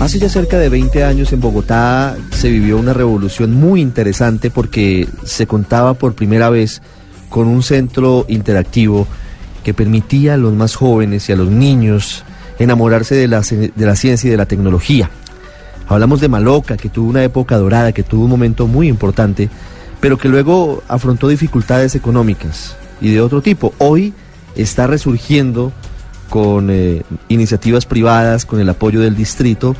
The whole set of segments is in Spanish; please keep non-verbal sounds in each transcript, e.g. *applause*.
Hace ya cerca de 20 años en Bogotá se vivió una revolución muy interesante porque se contaba por primera vez con un centro interactivo que permitía a los más jóvenes y a los niños enamorarse de la, de la ciencia y de la tecnología. Hablamos de Maloca, que tuvo una época dorada, que tuvo un momento muy importante, pero que luego afrontó dificultades económicas y de otro tipo. Hoy está resurgiendo con eh, iniciativas privadas, con el apoyo del distrito,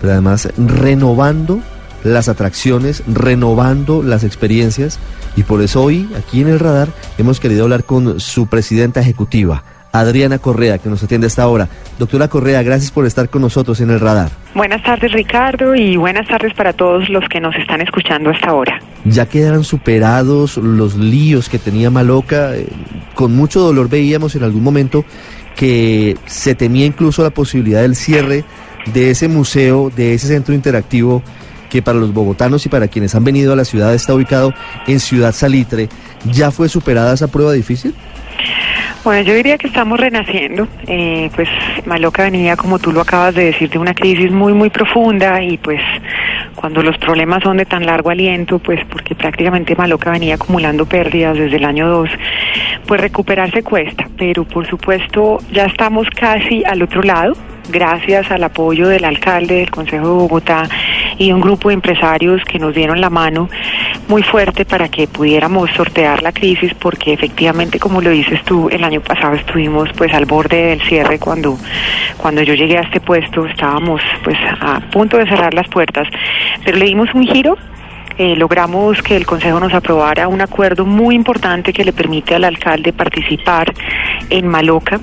pero además renovando las atracciones, renovando las experiencias y por eso hoy aquí en el radar hemos querido hablar con su presidenta ejecutiva, Adriana Correa, que nos atiende a esta hora. Doctora Correa, gracias por estar con nosotros en el radar. Buenas tardes Ricardo y buenas tardes para todos los que nos están escuchando hasta ahora. Ya quedaron superados los líos que tenía Maloca. Eh, con mucho dolor veíamos en algún momento que se temía incluso la posibilidad del cierre de ese museo, de ese centro interactivo que para los bogotanos y para quienes han venido a la ciudad está ubicado en Ciudad Salitre. ¿Ya fue superada esa prueba difícil? Bueno, yo diría que estamos renaciendo. Eh, pues Maloca venía, como tú lo acabas de decir, de una crisis muy, muy profunda y pues cuando los problemas son de tan largo aliento, pues porque prácticamente Maloca venía acumulando pérdidas desde el año 2, pues recuperarse cuesta. Pero por supuesto ya estamos casi al otro lado gracias al apoyo del alcalde del Consejo de Bogotá y un grupo de empresarios que nos dieron la mano muy fuerte para que pudiéramos sortear la crisis porque efectivamente como lo dices tú el año pasado estuvimos pues al borde del cierre cuando cuando yo llegué a este puesto estábamos pues a punto de cerrar las puertas pero le dimos un giro logramos que el Consejo nos aprobara un acuerdo muy importante que le permite al alcalde participar en Maloca.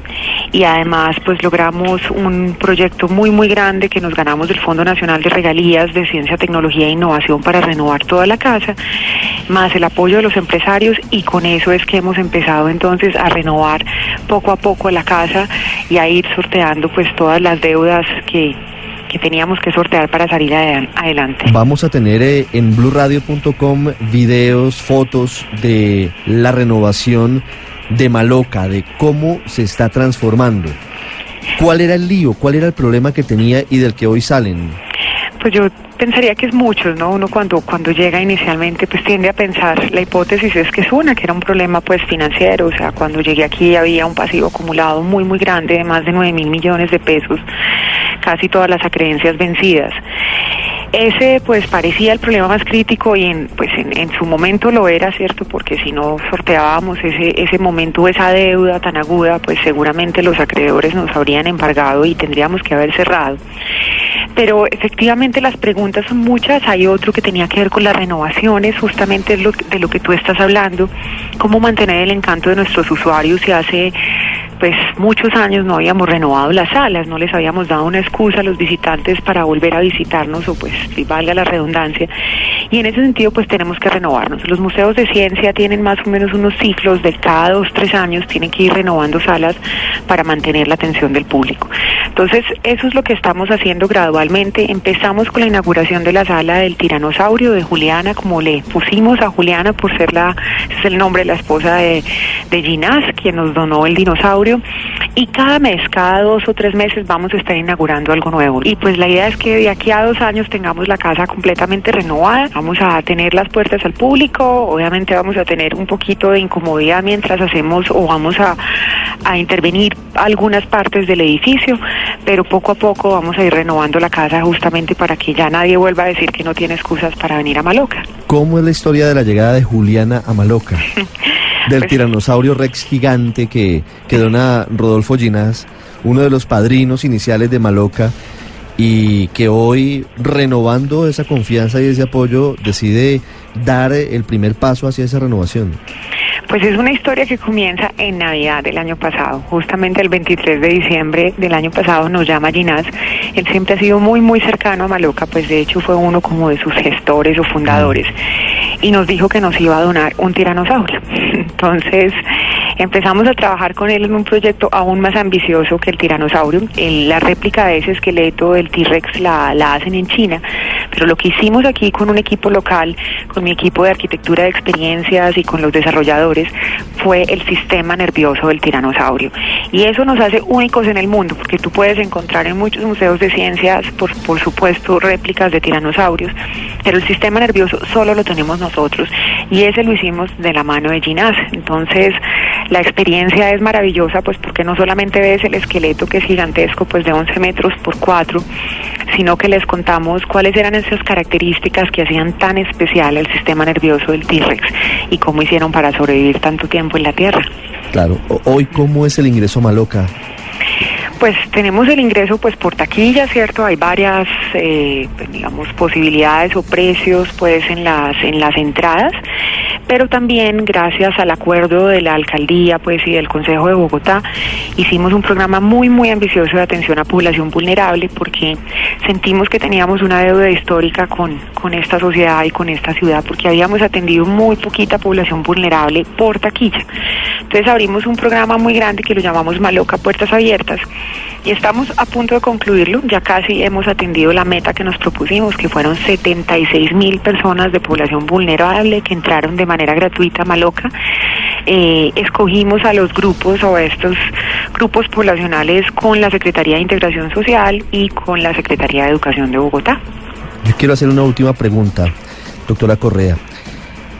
Y además pues logramos un proyecto muy muy grande que nos ganamos del Fondo Nacional de Regalías de Ciencia, Tecnología e Innovación para renovar toda la casa, más el apoyo de los empresarios. Y con eso es que hemos empezado entonces a renovar poco a poco la casa y a ir sorteando pues todas las deudas que que teníamos que sortear para salir adelante. Vamos a tener eh, en blurradio.com videos, fotos de la renovación de Maloca, de cómo se está transformando. ¿Cuál era el lío? ¿Cuál era el problema que tenía y del que hoy salen? Pues yo pensaría que es muchos, ¿no? Uno cuando cuando llega inicialmente pues tiende a pensar, la hipótesis es que es una, que era un problema pues financiero, o sea, cuando llegué aquí había un pasivo acumulado muy muy grande de más de 9 mil millones de pesos, casi todas las acreencias vencidas. Ese pues parecía el problema más crítico y en, pues en, su momento lo era, ¿cierto? Porque si no sorteábamos ese, ese momento, esa deuda tan aguda, pues seguramente los acreedores nos habrían embargado y tendríamos que haber cerrado. Pero efectivamente las preguntas son muchas. Hay otro que tenía que ver con las renovaciones, justamente es lo, de lo que tú estás hablando, cómo mantener el encanto de nuestros usuarios se hace pues muchos años no habíamos renovado las salas, no les habíamos dado una excusa a los visitantes para volver a visitarnos o pues si valga la redundancia. Y en ese sentido pues tenemos que renovarnos. Los museos de ciencia tienen más o menos unos ciclos de cada dos, tres años, tienen que ir renovando salas para mantener la atención del público. Entonces eso es lo que estamos haciendo gradualmente. Empezamos con la inauguración de la sala del tiranosaurio de Juliana, como le pusimos a Juliana por ser la, es el nombre de la esposa de, de Ginás, quien nos donó el dinosaurio y cada mes, cada dos o tres meses vamos a estar inaugurando algo nuevo. Y pues la idea es que de aquí a dos años tengamos la casa completamente renovada, vamos a tener las puertas al público, obviamente vamos a tener un poquito de incomodidad mientras hacemos o vamos a, a intervenir algunas partes del edificio, pero poco a poco vamos a ir renovando la casa justamente para que ya nadie vuelva a decir que no tiene excusas para venir a Maloca. ¿Cómo es la historia de la llegada de Juliana a Maloca? *laughs* *laughs* del pues tiranosaurio Rex gigante que, que dona Rodolfo Ginás, uno de los padrinos iniciales de Maloca, y que hoy, renovando esa confianza y ese apoyo, decide dar el primer paso hacia esa renovación. Pues es una historia que comienza en Navidad del año pasado. Justamente el 23 de diciembre del año pasado nos llama Ginás. Él siempre ha sido muy, muy cercano a Maloca, pues de hecho fue uno como de sus gestores o fundadores. Y nos dijo que nos iba a donar un tiranosaurio. *laughs* Entonces empezamos a trabajar con él en un proyecto aún más ambicioso que el tiranosaurio. La réplica de ese esqueleto del T-Rex la, la hacen en China. Pero lo que hicimos aquí con un equipo local, con mi equipo de arquitectura de experiencias y con los desarrolladores, fue el sistema nervioso del tiranosaurio. Y eso nos hace únicos en el mundo, porque tú puedes encontrar en muchos museos de ciencias, por, por supuesto, réplicas de tiranosaurios, pero el sistema nervioso solo lo tenemos nosotros. Y ese lo hicimos de la mano de Ginás. Entonces, la experiencia es maravillosa, pues porque no solamente ves el esqueleto que es gigantesco, pues de 11 metros por 4, sino que les contamos cuáles eran esas características que hacían tan especial el sistema nervioso del T-Rex y cómo hicieron para sobrevivir tanto tiempo en la Tierra. Claro. Hoy, ¿cómo es el ingreso Maloca? Pues tenemos el ingreso pues por taquilla, ¿cierto? Hay varias, eh, pues, digamos, posibilidades o precios pues en las, en las entradas, pero también gracias al acuerdo de la alcaldía pues y del Consejo de Bogotá hicimos un programa muy muy ambicioso de atención a población vulnerable porque sentimos que teníamos una deuda histórica con, con esta sociedad y con esta ciudad porque habíamos atendido muy poquita población vulnerable por taquilla. Entonces abrimos un programa muy grande que lo llamamos Maloca Puertas Abiertas y estamos a punto de concluirlo. Ya casi hemos atendido la meta que nos propusimos, que fueron 76 mil personas de población vulnerable que entraron de manera gratuita a Maloca. Eh, escogimos a los grupos o a estos grupos poblacionales con la Secretaría de Integración Social y con la Secretaría de Educación de Bogotá. Yo quiero hacer una última pregunta, doctora Correa.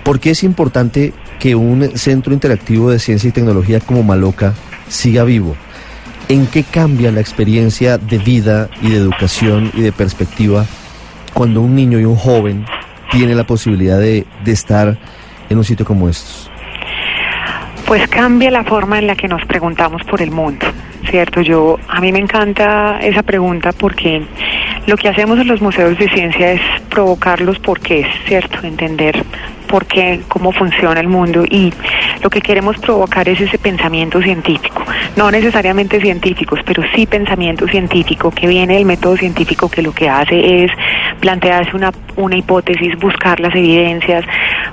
¿Por qué es importante que un centro interactivo de ciencia y tecnología como Maloca siga vivo? ¿En qué cambia la experiencia de vida y de educación y de perspectiva cuando un niño y un joven tiene la posibilidad de, de estar en un sitio como estos? Pues cambia la forma en la que nos preguntamos por el mundo, ¿cierto? Yo, a mí me encanta esa pregunta porque lo que hacemos en los museos de ciencia es provocar los porqués, ¿cierto? Entender por qué, cómo funciona el mundo y lo que queremos provocar es ese pensamiento científico, no necesariamente científicos, pero sí pensamiento científico que viene del método científico que lo que hace es plantearse una, una hipótesis, buscar las evidencias,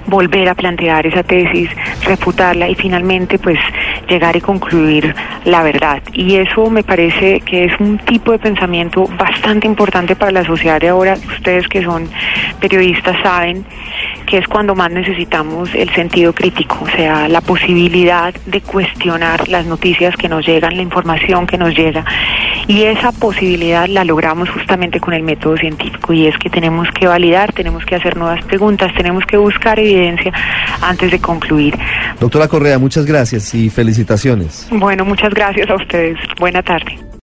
volver a plantear esa tesis, refutarla y finalmente pues llegar y concluir la verdad. Y eso me parece que es un tipo de pensamiento bastante importante para la sociedad de ahora. Ustedes que son periodistas saben que es cuando más necesitamos el sentido crítico, o sea, la posibilidad de cuestionar las noticias que nos llegan, la información que nos llega. Y esa posibilidad la logramos justamente con el método científico y es que tenemos que validar, tenemos que hacer nuevas preguntas, tenemos que buscar evidencia antes de concluir. Doctora Correa, muchas gracias y felicitaciones. Bueno, muchas gracias a ustedes. Buena tarde.